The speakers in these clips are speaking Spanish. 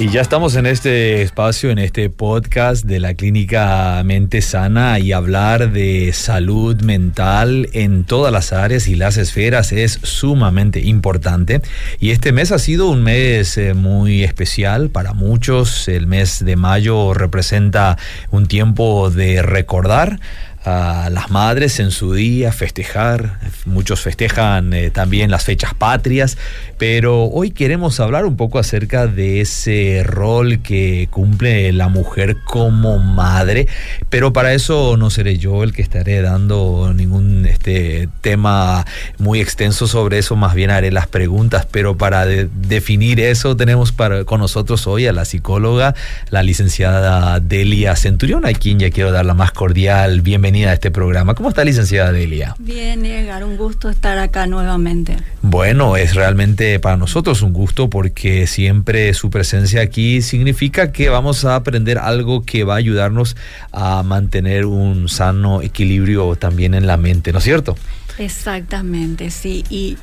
Y ya estamos en este espacio, en este podcast de la clínica Mente Sana y hablar de salud mental en todas las áreas y las esferas es sumamente importante. Y este mes ha sido un mes eh, muy especial para muchos. El mes de mayo representa un tiempo de recordar a las madres en su día, festejar. Muchos festejan eh, también las fechas patrias, pero hoy queremos hablar un poco acerca de ese rol que cumple la mujer como madre, pero para eso no seré yo el que estaré dando ningún este, tema muy extenso sobre eso, más bien haré las preguntas, pero para definir eso tenemos para, con nosotros hoy a la psicóloga, la licenciada Delia Centurión, a quien ya quiero dar la más cordial bienvenida a este programa. ¿Cómo está, licenciada Delia? Bien, Edgar, un gusto estar acá nuevamente. Bueno, es realmente para nosotros un gusto porque siempre su presencia aquí significa que vamos a aprender algo que va a ayudarnos a mantener un sano equilibrio también en la mente, ¿no es cierto? Exactamente, sí. Y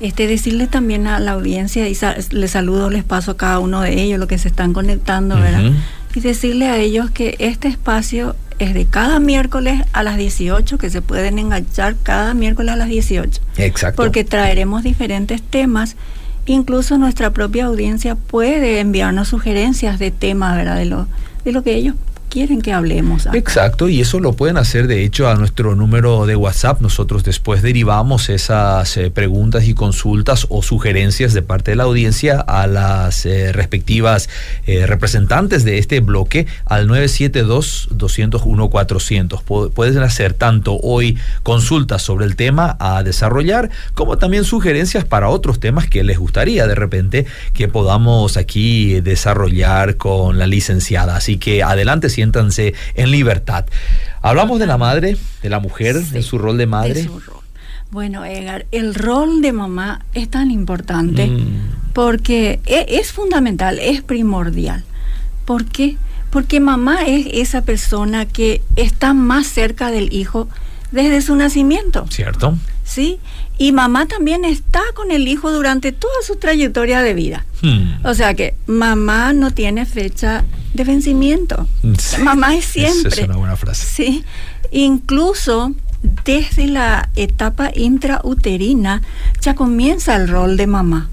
este decirle también a la audiencia, y les saludo, les paso a cada uno de ellos, los que se están conectando, ¿verdad? Y decirle a ellos que este espacio es de cada miércoles a las 18, que se pueden enganchar cada miércoles a las 18. Exacto. Porque traeremos diferentes temas. Incluso nuestra propia audiencia puede enviarnos sugerencias de temas, ¿verdad? De lo, de lo que ellos quieren que hablemos. Exacto, y eso lo pueden hacer de hecho a nuestro número de WhatsApp. Nosotros después derivamos esas eh, preguntas y consultas o sugerencias de parte de la audiencia a las eh, respectivas eh, representantes de este bloque al 972-201-400. Pueden hacer tanto hoy consultas sobre el tema a desarrollar como también sugerencias para otros temas que les gustaría de repente que podamos aquí desarrollar con la licenciada. Así que adelante siéntanse en libertad. Hablamos de la madre, de la mujer, de su rol de madre. Bueno, Edgar, el rol de mamá es tan importante mm. porque e, es, fundamental, es primordial. ¿Por qué? Porque mamá es esa persona que está más cerca del hijo desde su nacimiento. ¿Cierto? ¿Sí? Y mamá también está con el hijo durante toda su trayectoria de vida. Hmm. O sea que mamá no tiene fecha de vencimiento. mamá es siempre. Esa es una buena frase. Sí. Incluso desde la etapa intrauterina ya comienza el rol de mamá.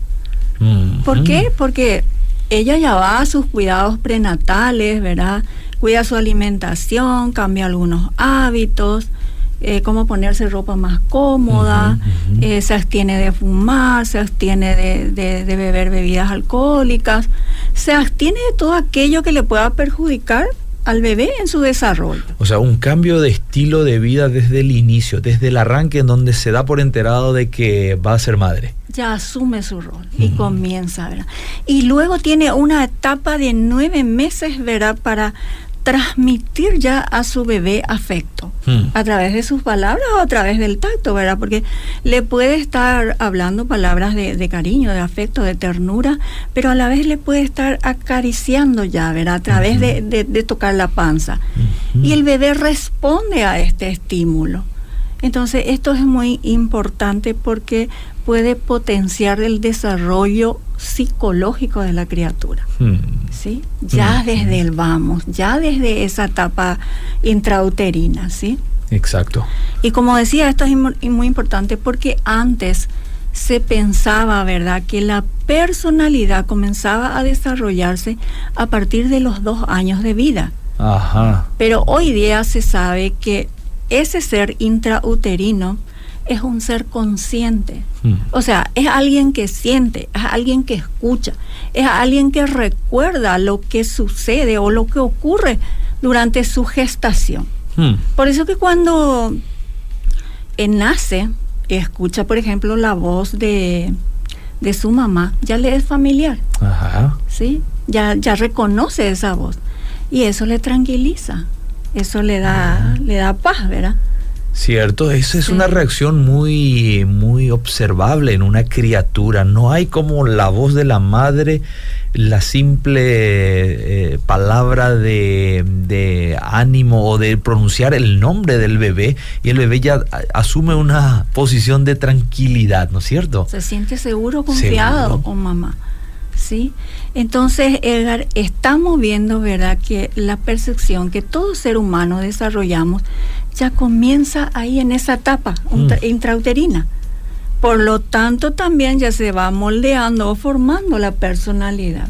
Hmm. ¿Por qué? Porque ella ya va a sus cuidados prenatales, ¿verdad? Cuida su alimentación, cambia algunos hábitos, eh, cómo ponerse ropa más cómoda, eh, se abstiene de fumar, se abstiene de, beber bebidas alcohólicas, se abstiene de todo aquello que le pueda perjudicar al bebé en su desarrollo. O sea, un cambio de estilo de vida desde el inicio, desde el arranque en donde se da por enterado de que va a ser madre. Ya asume su rol y comienza, ¿verdad? Y luego tiene una etapa de nueve meses, ¿verdad? Para transmitir ya a su bebé afecto hmm. a través de sus palabras o a través del tacto, ¿verdad? Porque le puede estar hablando palabras de, cariño, de afecto, de ternura, pero a la vez le puede estar acariciando ya, ¿verdad? A través de, de, tocar la panza. Y el bebé responde a este estímulo. Entonces, esto es muy importante porque puede potenciar el desarrollo psicológico de la criatura. Hmm. ¿sí? Ya hmm. desde el vamos, ya desde esa etapa intrauterina. ¿sí? Exacto. Y como decía, esto es muy importante porque antes se pensaba, ¿verdad?, que la personalidad comenzaba a desarrollarse a partir de los dos años de vida. Ajá. Pero hoy día se sabe que ese ser intrauterino es un ser consciente. Hmm. O sea, es alguien que siente, es alguien que escucha, es alguien que recuerda lo que sucede o lo que ocurre durante su gestación. Hmm. Por eso que cuando nace, escucha, por ejemplo, la voz de, de su mamá, ya le es familiar. Ajá. ¿Sí? Ya, ya reconoce esa voz. Y eso le tranquiliza. Eso le da, le da paz, ¿verdad? Cierto, esa es una reacción muy, muy observable en una criatura. No hay como la voz de la madre, la simple eh, palabra de, ánimo o de pronunciar el nombre del bebé y el bebé ya asume una posición de tranquilidad, ¿no es cierto? Se siente seguro, confiado con mamá. ¿Sí? Entonces, Edgar, estamos viendo, ¿verdad?, que la percepción que todo ser humano desarrollamos ya comienza ahí en esa etapa mm. intrauterina. Por lo tanto, también ya se va moldeando o formando la personalidad.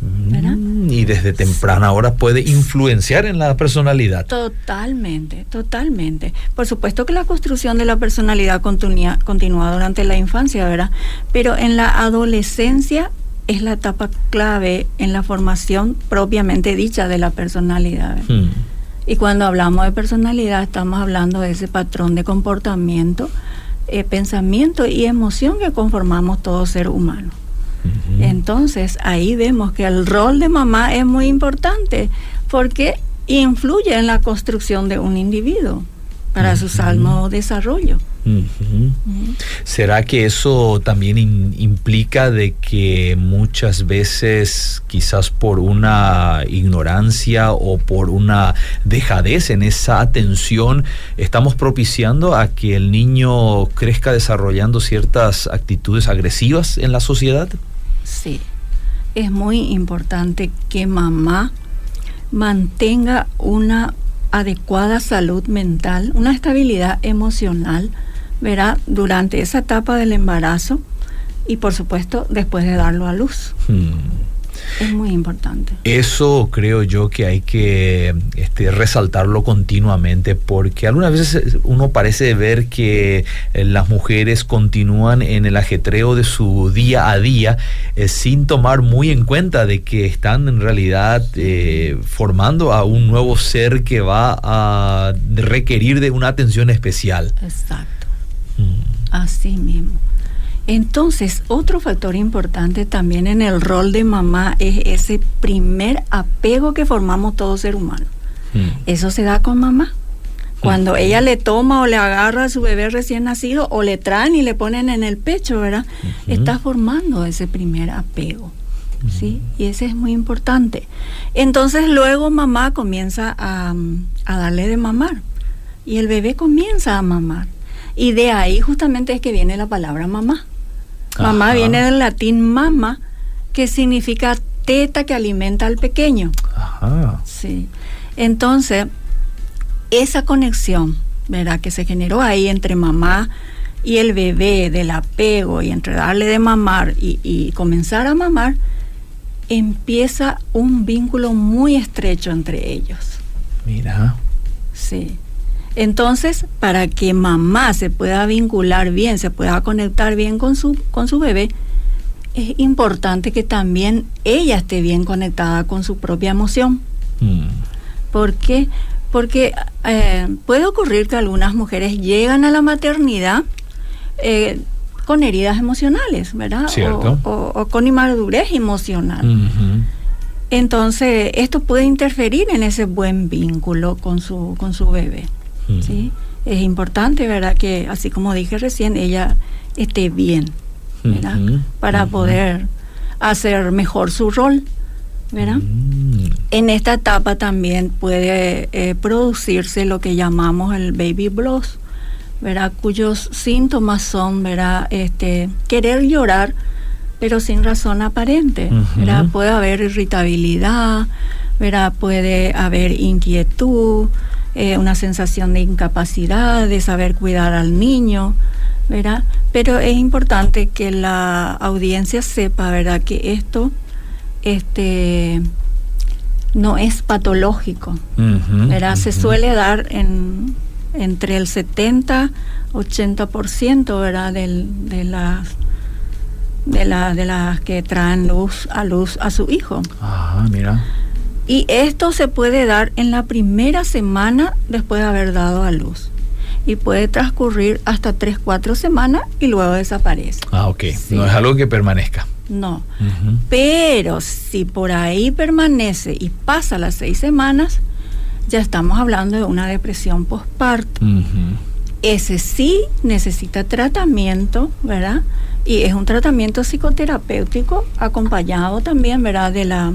Mm, y desde temprana hora puede influenciar en la personalidad. Totalmente, totalmente. Por supuesto que la construcción de la personalidad continúa, continúa durante la infancia, ¿verdad? Pero en la adolescencia es la etapa clave en la formación propiamente dicha de la personalidad. Hmm. Y cuando hablamos de personalidad estamos hablando de ese patrón de comportamiento, eh, pensamiento y emoción que conformamos todo ser humano. Entonces ahí vemos que el rol de mamá es muy importante porque influye en la construcción de un individuo para su salmo desarrollo. ¿Será que eso también implica de que muchas veces, quizás por una ignorancia o por una dejadez en esa atención, estamos propiciando a que el niño crezca desarrollando ciertas actitudes agresivas en la sociedad? Sí, es muy importante que mamá mantenga una adecuada salud mental, una estabilidad emocional, verá, durante esa etapa del embarazo y por supuesto después de darlo a luz. Hmm. Es muy importante. Eso creo yo que hay que este, resaltarlo continuamente porque algunas veces uno parece ver que eh, las mujeres continúan en el ajetreo de su día a día eh, sin tomar muy en cuenta de que están en realidad eh, formando a un nuevo ser que va a requerir de una atención especial. Exacto. Mm. Así mismo. Entonces, otro factor importante también en el rol de mamá es ese primer apego que formamos todo ser humano. Mm. Eso se da con mamá. Cuando mm. ella le toma o le agarra a su bebé recién nacido o le traen y le ponen en el pecho, ¿verdad? Está formando ese primer apego. ¿Sí? Mm. Y ese es muy importante. Entonces luego mamá comienza a, a darle de mamar y el bebé comienza a mamar. Y de ahí justamente es que viene la palabra mamá. Mamá viene del latín mama, que significa teta que alimenta al pequeño. Ajá. Sí. Entonces, esa conexión, ¿verdad? Que se generó ahí entre mamá y el bebé, del apego y entre darle de mamar y, y comenzar a mamar, empieza un vínculo muy estrecho entre ellos. Mira. Sí. Entonces, para que mamá se pueda vincular bien, se pueda conectar bien con su, con su bebé, es importante que también ella esté bien conectada con su propia emoción. Mm. ¿Por qué? Porque eh, puede ocurrir que algunas mujeres llegan a la maternidad eh, con heridas emocionales, ¿verdad? O, con inmadurez emocional. Entonces, esto puede interferir en ese buen vínculo con su, con su bebé. ¿Sí? Es importante, ¿verdad? Que así como dije recién, ella esté bien, ¿verdad? Para poder hacer mejor su rol, ¿verdad? Mm. En esta etapa también puede eh, producirse lo que llamamos el baby blues, ¿verdad? Cuyos síntomas son, ¿verdad? Este, querer llorar, pero sin razón aparente, ¿verdad? Puede haber irritabilidad, ¿verdad? Puede haber inquietud, eh, una sensación de incapacidad, de saber cuidar al niño, ¿verdad? Pero es importante que la audiencia sepa, ¿verdad? Que esto este, no es patológico, ¿verdad? Se suele dar en, entre el 70 80%, ¿verdad? Del, de las de, la, de las que traen luz a luz a su hijo. Ajá, mira. Y esto se puede dar en la primera semana después de haber dado a luz. Y puede transcurrir hasta 3, 4 semanas y luego desaparece. Ah, ok. No es algo que permanezca. No. Pero si por ahí permanece y pasa las 6 semanas, ya estamos hablando de una depresión postparto. Ese sí necesita tratamiento, ¿verdad? Y es un tratamiento psicoterapéutico acompañado también, ¿verdad? De la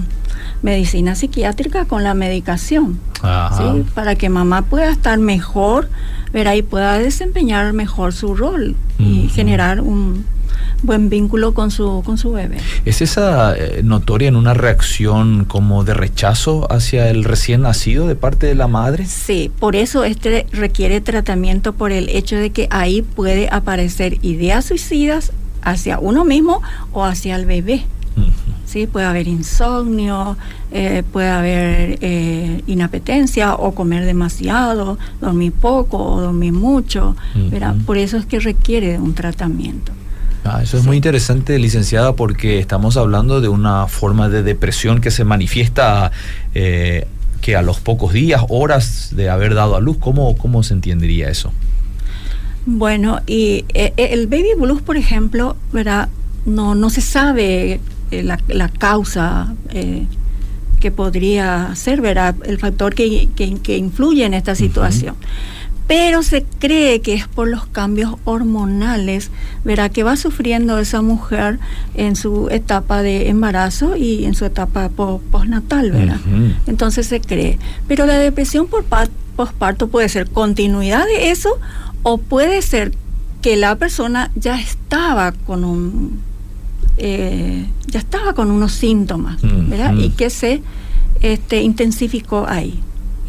medicina psiquiátrica con la medicación, ¿sí? Para que mamá pueda estar mejor, ¿verdad? Y pueda desempeñar mejor su rol y generar un buen vínculo con su, con su bebé. ¿Es esa eh, notoria en una reacción como de rechazo hacia el recién nacido de parte de la madre? Sí, por eso este requiere tratamiento por el hecho de que ahí puede aparecer ideas suicidas hacia uno mismo o hacia el bebé. ¿Sí? Puede haber insomnio, eh, puede haber eh, inapetencia o comer demasiado, dormir poco o dormir mucho. Por eso es que requiere un tratamiento. Ah, eso es muy interesante, licenciada, porque estamos hablando de una forma de depresión que se manifiesta eh, que a los pocos días, horas de haber dado a luz, ¿cómo, cómo se entendería eso? Bueno, y eh, eh, el baby blues, por ejemplo, ¿verdad? No, no se sabe la, la, causa que podría ser, ¿verdad? El factor que, que, influye en esta situación pero se cree que es por los cambios hormonales, verá que va sufriendo esa mujer en su etapa de embarazo y en su etapa postnatal, ¿verdad? Entonces se cree. Pero la depresión por posparto puede ser continuidad de eso o puede ser que la persona ya estaba con un eh, ya estaba con unos síntomas, ¿verdad? Y que se este, intensificó ahí.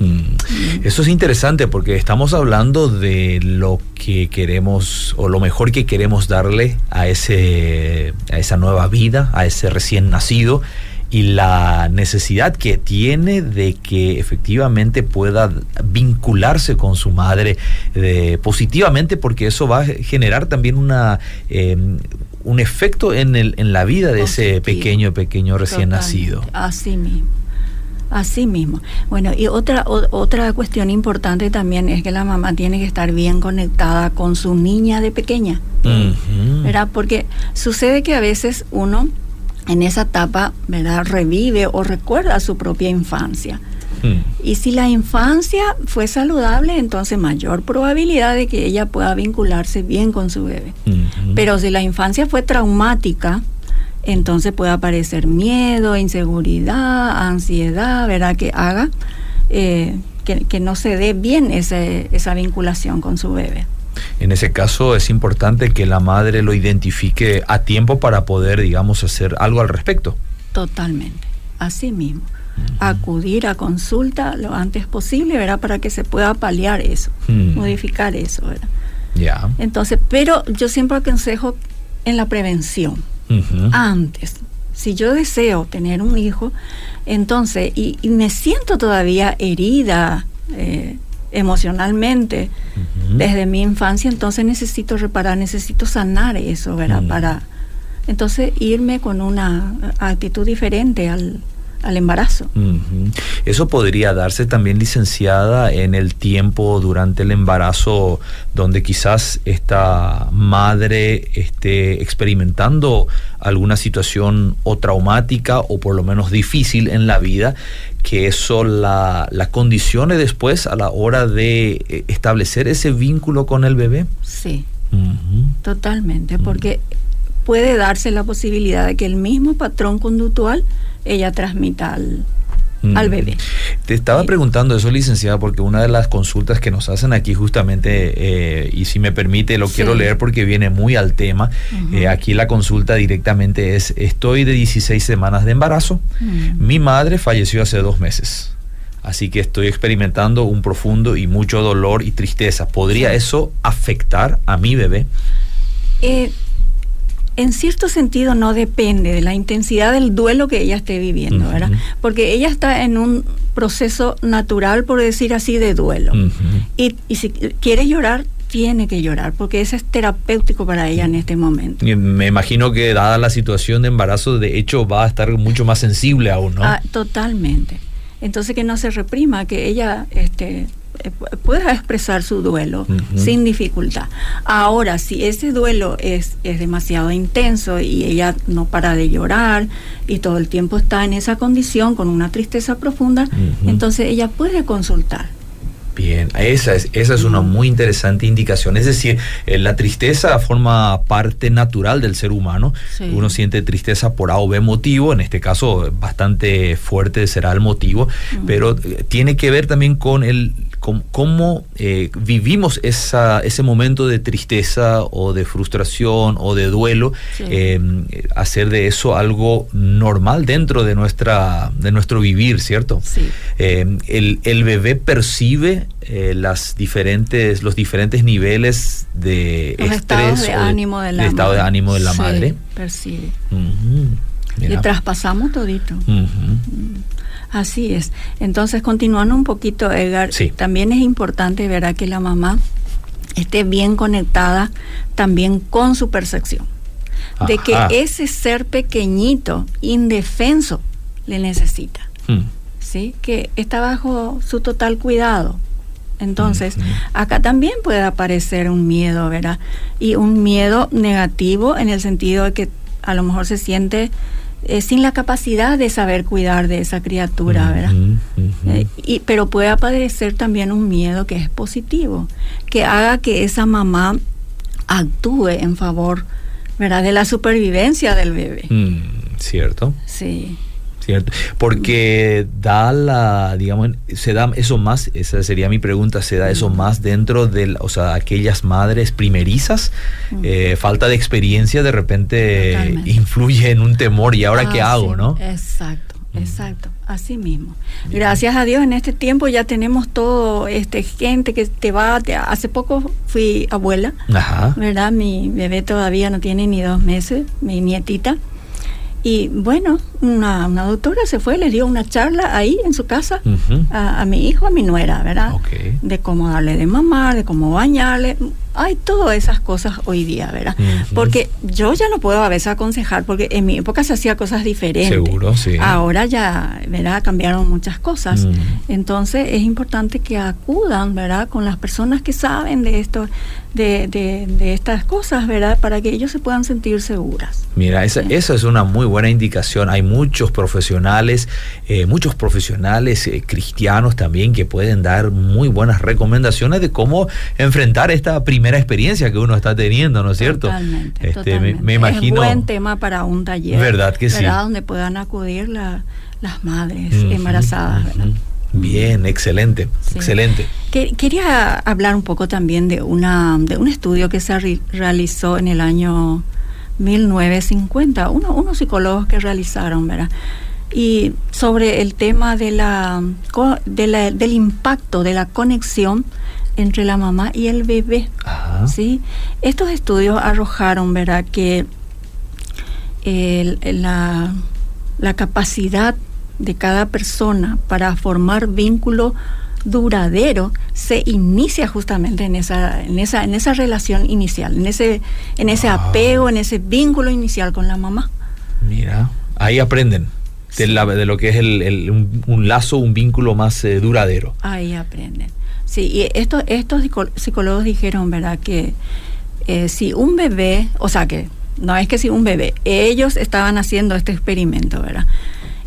Mm. Eso es interesante porque estamos hablando de lo que queremos o lo mejor que queremos darle a, ese, a esa nueva vida, a ese recién nacido y la necesidad que tiene de que efectivamente pueda vincularse con su madre eh, positivamente porque eso va a generar también una em, un efecto en, el, en la vida de ese pequeño pequeño recién nacido. Así mismo Así mismo. Bueno, y otra, otra cuestión importante también es que la mamá tiene que estar bien conectada con su niña de pequeña. ¿Verdad? Porque sucede que a veces uno en esa etapa, ¿verdad? Revive o recuerda su propia infancia. Mm. Y si la infancia fue saludable, entonces mayor probabilidad de que ella pueda vincularse bien con su bebé. Pero si la infancia fue traumática, entonces puede aparecer miedo, inseguridad, ansiedad, ¿verdad? Que haga eh, que, no se dé bien ese, esa vinculación con su bebé. En ese caso es importante que la madre lo identifique a tiempo para poder, digamos, hacer algo al respecto. Totalmente, así mismo. Acudir a consulta lo antes posible, ¿verdad? Para que se pueda paliar eso, modificar eso, ¿verdad? Ya. Entonces, pero yo siempre aconsejo en la prevención antes. Si yo deseo tener un hijo, entonces, y, me siento todavía herida eh, emocionalmente desde mi infancia, entonces necesito reparar, necesito sanar eso, ¿verdad? Para entonces irme con una actitud diferente al, al embarazo. Eso podría darse también licenciada en el tiempo durante el embarazo donde quizás esta madre esté experimentando alguna situación o traumática o por lo menos difícil en la vida, que eso la, la condicione después a la hora de eh, establecer ese vínculo con el bebé. Sí, totalmente, porque puede darse la posibilidad de que el mismo patrón conductual ella transmita al, al mm. bebé. Te estaba preguntando eso, licenciada, porque una de las consultas que nos hacen aquí justamente, eh, y si me permite, lo quiero leer porque viene muy al tema. Eh, aquí la consulta directamente es, estoy de 16 semanas de embarazo, mm. mi madre falleció hace dos meses. Así que estoy experimentando un profundo y mucho dolor y tristeza. ¿Podría eso afectar a mi bebé? Eh, en cierto sentido no depende de la intensidad del duelo que ella esté viviendo, ¿verdad? Porque ella está en un proceso natural, por decir así, de duelo. y, si quiere llorar, tiene que llorar, porque eso es terapéutico para ella en este momento. me imagino que dada la situación de embarazo, de hecho va a estar mucho más sensible aún, ¿no? Ah, totalmente. Entonces que no se reprima, que ella este, pueda expresar su duelo sin dificultad. Ahora, si ese duelo es, es demasiado intenso y ella no para de llorar y todo el tiempo está en esa condición con una tristeza profunda, entonces ella puede consultar. Bien, esa es, esa es una muy interesante indicación. Es decir, eh, la tristeza forma parte natural del ser humano. Uno siente tristeza por A o B motivo, en este caso bastante fuerte será el motivo, pero eh, tiene que ver también con el cómo, eh, vivimos esa, ese momento de tristeza o de frustración o de duelo, em, hacer de eso algo normal dentro de, nuestra, de nuestro vivir, ¿cierto? Em, el, el, bebé percibe eh, las diferentes, los diferentes niveles de estrés de, ánimo de la estado de ánimo de la madre. Percibe. Le traspasamos todito. Así es. Entonces, continuando un poquito, Edgar, también es importante ver que la mamá esté bien conectada también con su percepción. De que ese ser pequeñito, indefenso, le necesita. Hmm. ¿Sí? Que está bajo su total cuidado. Entonces, acá también puede aparecer un miedo, ¿verdad? Y un miedo negativo en el sentido de que a lo mejor se siente eh, sin la capacidad de saber cuidar de esa criatura, ¿verdad? Eh, y, pero puede aparecer también un miedo que es positivo, que haga que esa mamá actúe en favor, ¿verdad? De la supervivencia del bebé. Mm, ¿Cierto? Sí. Porque da la, digamos, se da eso más, esa sería mi pregunta, se da eso más dentro de, o sea, aquellas madres primerizas, eh, falta de experiencia de repente influye en un temor y ahora qué hago, ¿no? Exacto. Exacto, así mismo. Gracias a Dios en este tiempo ya tenemos todo este gente que te va, hace poco fui abuela, ¿verdad? Mi bebé todavía no tiene ni dos meses, mi nietita. Y bueno, una, una, doctora se fue, le dio una charla ahí en su casa a, mi hijo, a mi nuera, ¿verdad? De cómo darle de mamar, de cómo bañarle, hay todas esas cosas hoy día, ¿verdad? Porque yo ya no puedo a veces aconsejar, porque en mi época se hacía cosas diferentes. Seguro, sí. Ahora ya, ¿verdad? Cambiaron muchas cosas. Entonces es importante que acudan, ¿verdad? Con las personas que saben de esto, de, de, estas cosas, ¿verdad? Para que ellos se puedan sentir seguras. Mira, esa, esa es una muy buena indicación. Hay muchos profesionales, eh, muchos profesionales eh, cristianos también que pueden dar muy buenas recomendaciones de cómo enfrentar esta primera primera experiencia que uno está teniendo, ¿no es cierto? Totalmente. Este, Me, imagino. Es un buen tema para un taller. ¿Verdad que sí? Donde puedan acudir las madres embarazadas, Bien, excelente, excelente. quería hablar un poco también de una de un estudio que se realizó en el año 1950, uno, unos psicólogos que realizaron, ¿verdad? Y sobre el tema de la, de la, del impacto de la conexión entre la mamá y el bebé. ¿sí? Estos estudios arrojaron ¿verdad? que la, la, capacidad de cada persona para formar vínculo duradero se inicia justamente en esa, en esa, en esa relación inicial, en ese, en ese apego, en ese vínculo inicial con la mamá. Mira, ahí aprenden. De, de, lo que es el, un, lazo, un vínculo más eh, duradero. Ahí aprenden. Sí, y estos, estos psicólogos dijeron, ¿verdad? Que eh, si un bebé, o sea que no es que si un bebé, ellos estaban haciendo este experimento, ¿verdad?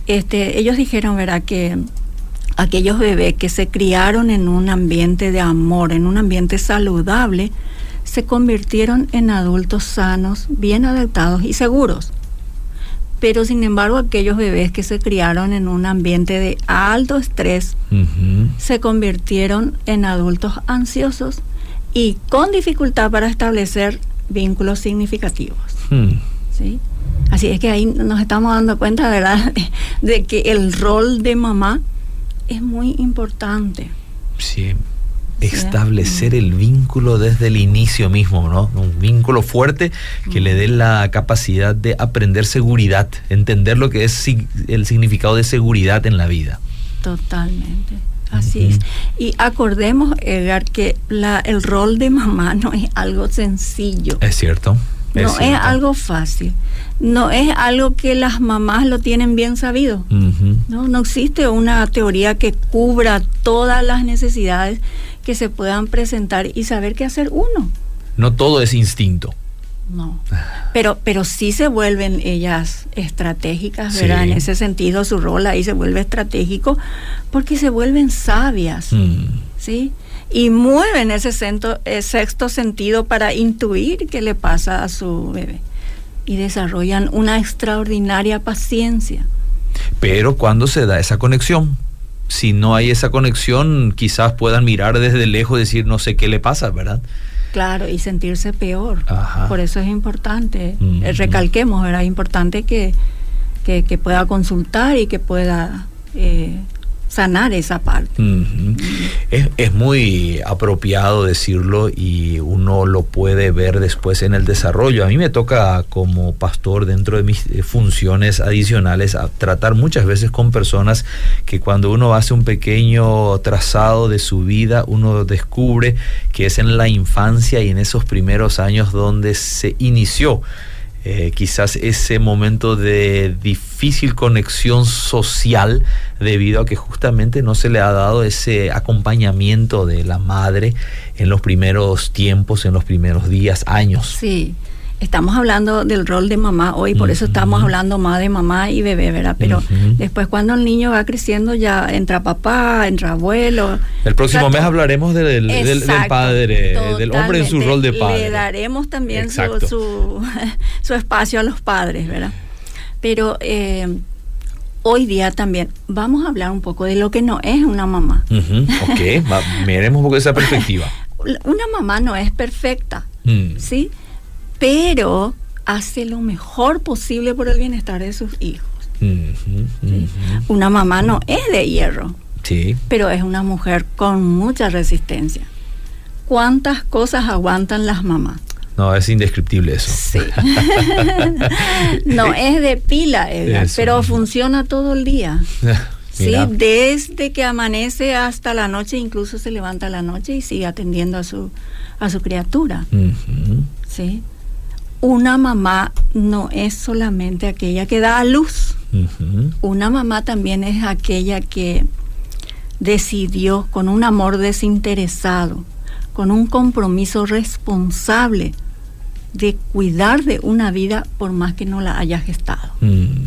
Este, ellos dijeron, ¿verdad? Que aquellos bebés que se criaron en un ambiente de amor, en un ambiente saludable, se convirtieron en adultos sanos, bien adaptados y seguros pero sin embargo aquellos bebés que se criaron en un ambiente de alto estrés se convirtieron en adultos ansiosos y con dificultad para establecer vínculos significativos. Hmm. ¿sí? Así es que ahí nos estamos dando cuenta, ¿verdad?, de que el rol de mamá es muy importante. Sí establecer el vínculo desde el inicio mismo, ¿no? Un vínculo fuerte que le dé la capacidad de aprender seguridad, entender lo que es el significado de seguridad en la vida. Totalmente. Así es. Y acordemos, Edgar, que la, el rol de mamá no es algo sencillo. Es cierto. no es algo fácil. No es algo que las mamás lo tienen bien sabido. no, no existe una teoría que cubra todas las necesidades que se puedan presentar y saber qué hacer uno. No todo es instinto. No. Pero, pero sí se vuelven ellas estratégicas, ¿verdad? En ese sentido, su rol ahí se vuelve estratégico porque se vuelven sabias. Mm. ¿sí? Y mueven ese sexto sentido para intuir qué le pasa a su bebé. Y desarrollan una extraordinaria paciencia. Pero cuando se da esa conexión, si no hay esa conexión, quizás puedan mirar desde lejos y decir no sé qué le pasa, ¿verdad? Claro, y sentirse peor. Por eso es importante, eh, recalquemos, ¿verdad? Es importante que, que, pueda consultar y que pueda eh, sanar esa parte. es, muy apropiado decirlo y uno lo puede ver después en el desarrollo. A mí me toca como pastor dentro de mis eh, funciones adicionales a tratar muchas veces con personas que cuando uno hace un pequeño trazado de su vida, uno descubre que es en la infancia y en esos primeros años donde se inició eh, quizás ese momento de difícil conexión social debido a que justamente no se le ha dado ese acompañamiento de la madre en los primeros tiempos, en los primeros días, años. Sí estamos hablando del rol de mamá hoy, por eso estamos hablando más de mamá y bebé, ¿verdad? Pero después cuando el niño va creciendo ya entra papá, entra abuelo. El próximo mes hablaremos del, padre, del hombre en su rol de padre. Le daremos también su, su, espacio a los padres, ¿verdad? Pero eh, hoy día también vamos a hablar un poco de lo que no es una mamá. Ok, miremos un poco esa perspectiva. Una mamá no es perfecta, mm. ¿sí? Pero hace lo mejor posible por el bienestar de sus hijos. Una mamá no es de hierro, sí. pero es una mujer con mucha resistencia. ¿Cuántas cosas aguantan las mamás? No, es indescriptible eso. Sí. no, es de pila, pero funciona todo el día. Sí, desde que amanece hasta la noche, incluso se levanta la noche y sigue atendiendo a su, a su criatura. Sí una mamá no es solamente aquella que da a luz. Una mamá también es aquella que decidió con un amor desinteresado, con un compromiso responsable de cuidar de una vida por más que no la haya gestado. Mm.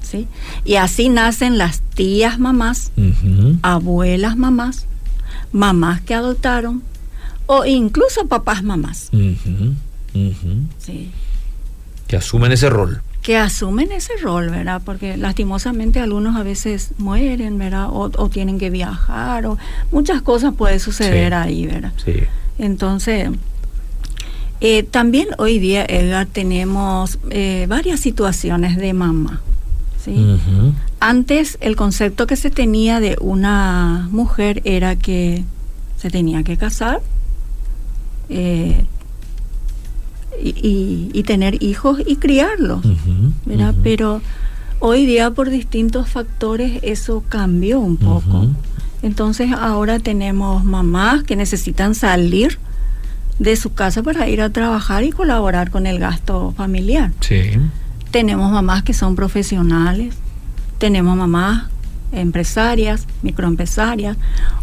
¿Sí? Y así nacen las tías mamás, abuelas mamás, mamás que adoptaron o incluso papás mamás. Sí. Que asumen ese rol. Que asumen ese rol, ¿verdad? Porque lastimosamente algunos a veces mueren, ¿verdad? O, tienen que viajar, o muchas cosas pueden suceder ahí, ¿verdad? Sí. Entonces, eh, también hoy día, Edgar, tenemos eh, varias situaciones de mamá. ¿sí? Antes el concepto que se tenía de una mujer era que se tenía que casar, eh, y, tener hijos y criarlos, Pero hoy día por distintos factores eso cambió un poco. Entonces ahora tenemos mamás que necesitan salir de su casa para ir a trabajar y colaborar con el gasto familiar. Tenemos mamás que son profesionales, tenemos mamás empresarias, microempresarias,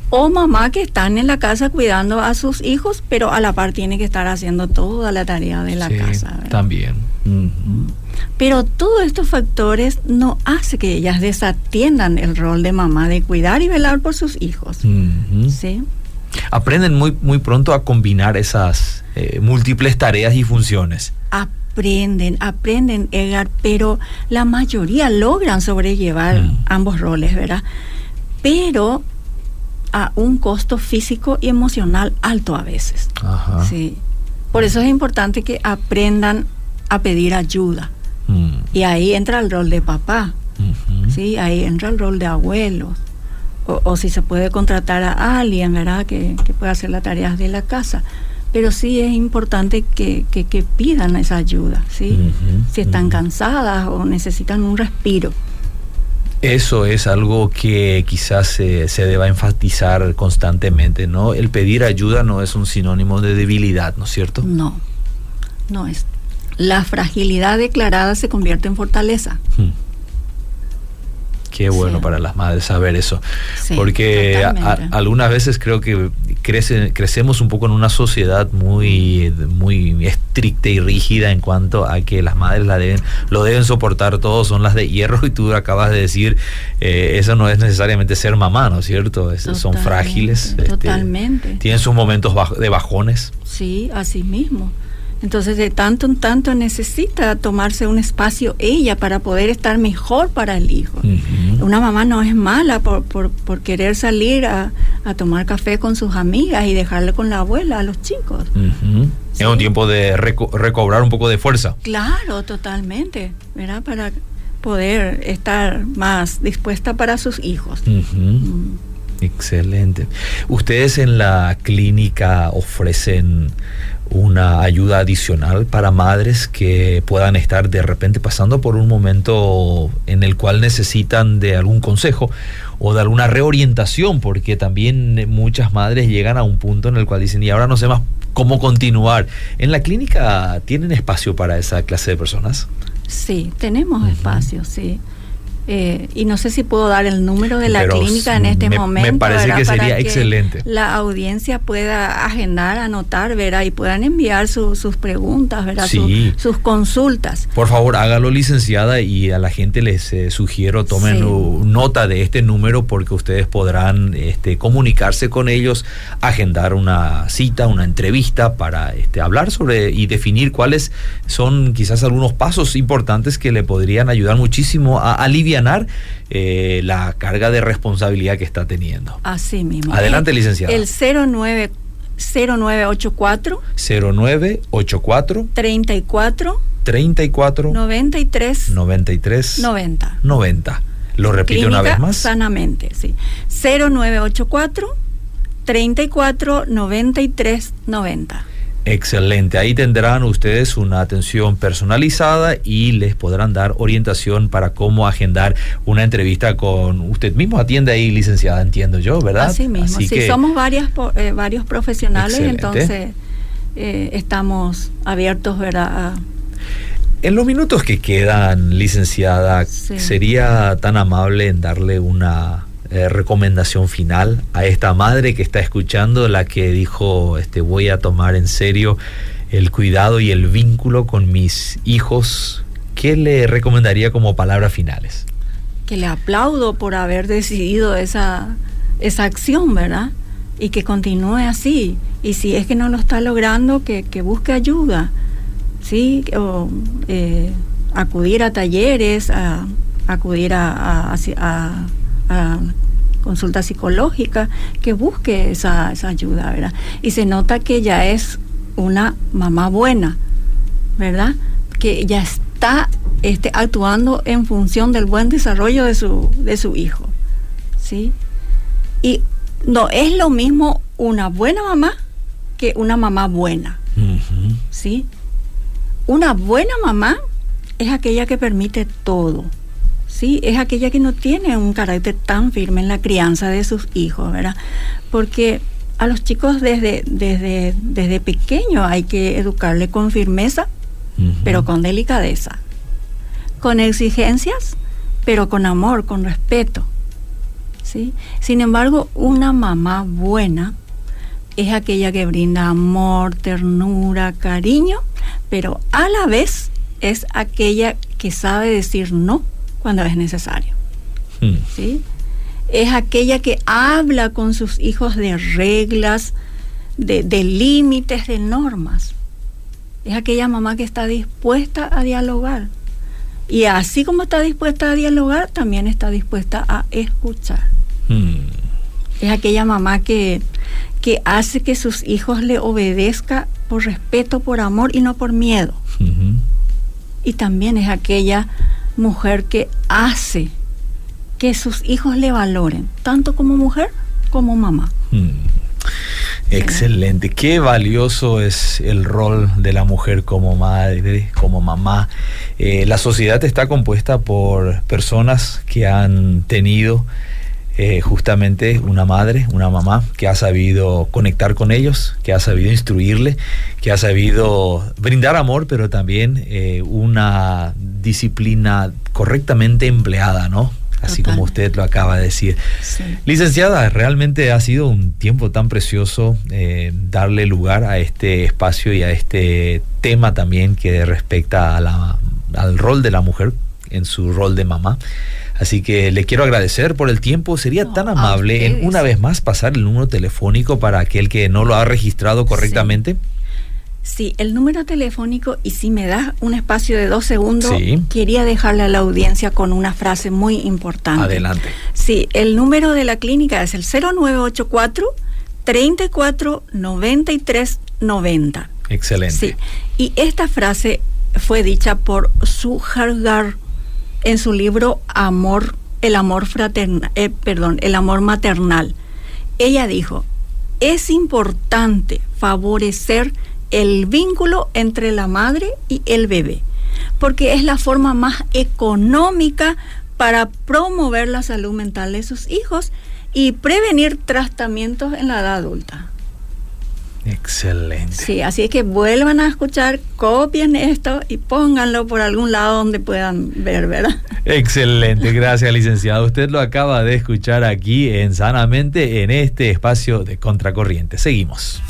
o mamá que están en la casa cuidando a sus hijos, pero a la par tiene que estar haciendo toda la tarea de la casa. También. Pero todos estos factores no hace que ellas desatiendan el rol de mamá de cuidar y velar por sus hijos. ¿Sí? Aprenden muy, muy pronto a combinar esas eh, múltiples tareas y funciones. Aprenden, aprenden, Edgar, pero la mayoría logran sobrellevar mm. ambos roles, ¿verdad? Pero a un costo físico y emocional alto a veces. Sí. Por eso es importante que aprendan a pedir ayuda. Mm. Y ahí entra el rol de papá. Sí, ahí entra el rol de abuelos. O, si se puede contratar a alguien, ¿verdad? Que, que pueda hacer las tareas de la casa. Pero sí es importante que, que, pidan esa ayuda, ¿sí? si están cansadas o necesitan un respiro. Eso es algo que quizás se, deba enfatizar constantemente, ¿no? El pedir ayuda no es un sinónimo de debilidad, ¿no es cierto? No, no es. La fragilidad declarada se convierte en fortaleza. Hmm. Qué bueno para las madres saber eso. porque algunas veces creo que crece, crecemos un poco en una sociedad muy, muy estricta y rígida en cuanto a que las madres la deben, lo deben soportar todo, son las de hierro y tú acabas de decir, eh, eso no es necesariamente ser mamá, ¿no es cierto? son frágiles. Este, totalmente. tienen sus momentos de bajones. Sí, así mismo. Entonces, de tanto en tanto necesita tomarse un espacio ella para poder estar mejor para el hijo. Una mamá no es mala por, por, querer salir a, tomar café con sus amigas y dejarle con la abuela a los chicos. Es un tiempo de recobrar un poco de fuerza. Claro, totalmente, ¿verdad? Para poder estar más dispuesta para sus hijos. Mm. Excelente. Ustedes en la clínica ofrecen una ayuda adicional para madres que puedan estar de repente pasando por un momento en el cual necesitan de algún consejo o de alguna reorientación, porque también muchas madres llegan a un punto en el cual dicen, y ahora no sé más cómo continuar. ¿En la clínica tienen espacio para esa clase de personas? Sí, tenemos espacio, sí. Eh, y no sé si puedo dar el número de la clínica en este momento. Me parece que sería excelente. la audiencia pueda agendar, anotar, verá, y puedan enviar sus preguntas, verá, sus consultas. Por favor, hágalo, licenciada, y a la gente les eh, sugiero tomen nota de este número porque ustedes podrán este, comunicarse con ellos, agendar una cita, una entrevista para este, hablar sobre y definir cuáles son quizás algunos pasos importantes que le podrían ayudar muchísimo a aliviar eh, la carga de responsabilidad que está teniendo. Así mismo. Adelante, licenciada. El 09 0984 0984 34 34 93 93 90 90. Lo repito una vez más. Sanamente, sí. 0984 34 93 90. Excelente, ahí tendrán ustedes una atención personalizada y les podrán dar orientación para cómo agendar una entrevista con usted mismo. Atiende ahí, licenciada, entiendo yo, ¿verdad? Así mismo, sí, somos varias, eh, varios profesionales, entonces eh, estamos abiertos, ¿verdad? En los minutos que quedan, licenciada, ¿sería tan amable en darle una eh, recomendación final a esta madre que está escuchando, la que dijo, este, voy a tomar en serio el cuidado y el vínculo con mis hijos? ¿Qué le recomendaría como palabras finales? Que le aplaudo por haber decidido esa, esa acción, ¿verdad? Y que continúe así. Y si es que no lo está logrando, que, busque ayuda, ¿sí? O eh, acudir a talleres, a, acudir a consulta psicológica, que busque esa, ayuda, ¿verdad? Y se nota que ya es una mamá buena, ¿verdad? Que ya está este, actuando en función del buen desarrollo de su, de su hijo, ¿sí? Y no es lo mismo una buena mamá que una mamá buena, ¿sí? Una buena mamá es aquella que permite todo, ¿sí? Es aquella que no tiene un carácter tan firme en la crianza de sus hijos, ¿verdad? Porque a los chicos desde, desde, desde pequeño hay que educarle con firmeza, pero con delicadeza, con exigencias, pero con amor, con respeto. ¿sí? Sin embargo, una mamá buena es aquella que brinda amor, ternura, cariño, pero a la vez es aquella que sabe decir no cuando es necesario. Hmm. ¿sí? Es aquella que habla con sus hijos de reglas, de, límites, de normas. Es aquella mamá que está dispuesta a dialogar. Y así como está dispuesta a dialogar, también está dispuesta a escuchar. Hmm. Es aquella mamá que, que hace que sus hijos le obedezcan por respeto, por amor y no por miedo. Y también es aquella mujer que hace que sus hijos le valoren, tanto como mujer como mamá. Hmm. Excelente, qué valioso es el rol de la mujer como madre, como mamá. Eh, la sociedad está compuesta por personas que han tenido eh, justamente una madre, una mamá que ha sabido conectar con ellos, que ha sabido instruirle, que ha sabido brindar amor, pero también eh, una disciplina correctamente empleada, ¿no? así como usted lo acaba de decir. Licenciada, realmente ha sido un tiempo tan precioso eh, darle lugar a este espacio y a este tema también que respecta a la, al rol de la mujer en su rol de mamá. Así que le quiero agradecer por el tiempo. Sería tan amable en una vez más pasar el número telefónico para aquel que no lo ha registrado correctamente. Sí. El número telefónico, y si me das un espacio de dos segundos, quería dejarle a la audiencia con una frase muy importante. Adelante. Sí, el número de la clínica es el 0984 34 93 90. Excelente. Sí, y esta frase fue dicha por Su Hargar en su libro Amor, el amor fraternal, eh, perdón, el amor maternal. Ella dijo, es importante favorecer el vínculo entre la madre y el bebé, porque es la forma más económica para promover la salud mental de sus hijos y prevenir tratamientos en la edad adulta. Excelente. Sí, así es que vuelvan a escuchar, copien esto y pónganlo por algún lado donde puedan ver, ¿verdad? Excelente, gracias licenciado. Usted lo acaba de escuchar aquí en Sanamente en este espacio de Contracorriente. Seguimos.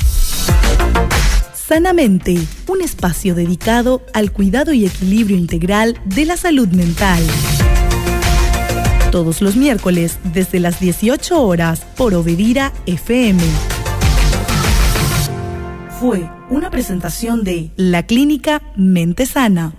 Sanamente, un espacio dedicado al cuidado y equilibrio integral de la salud mental. Todos los miércoles desde las 18 horas por Obedira FM fue una presentación de la clínica Mente Sana.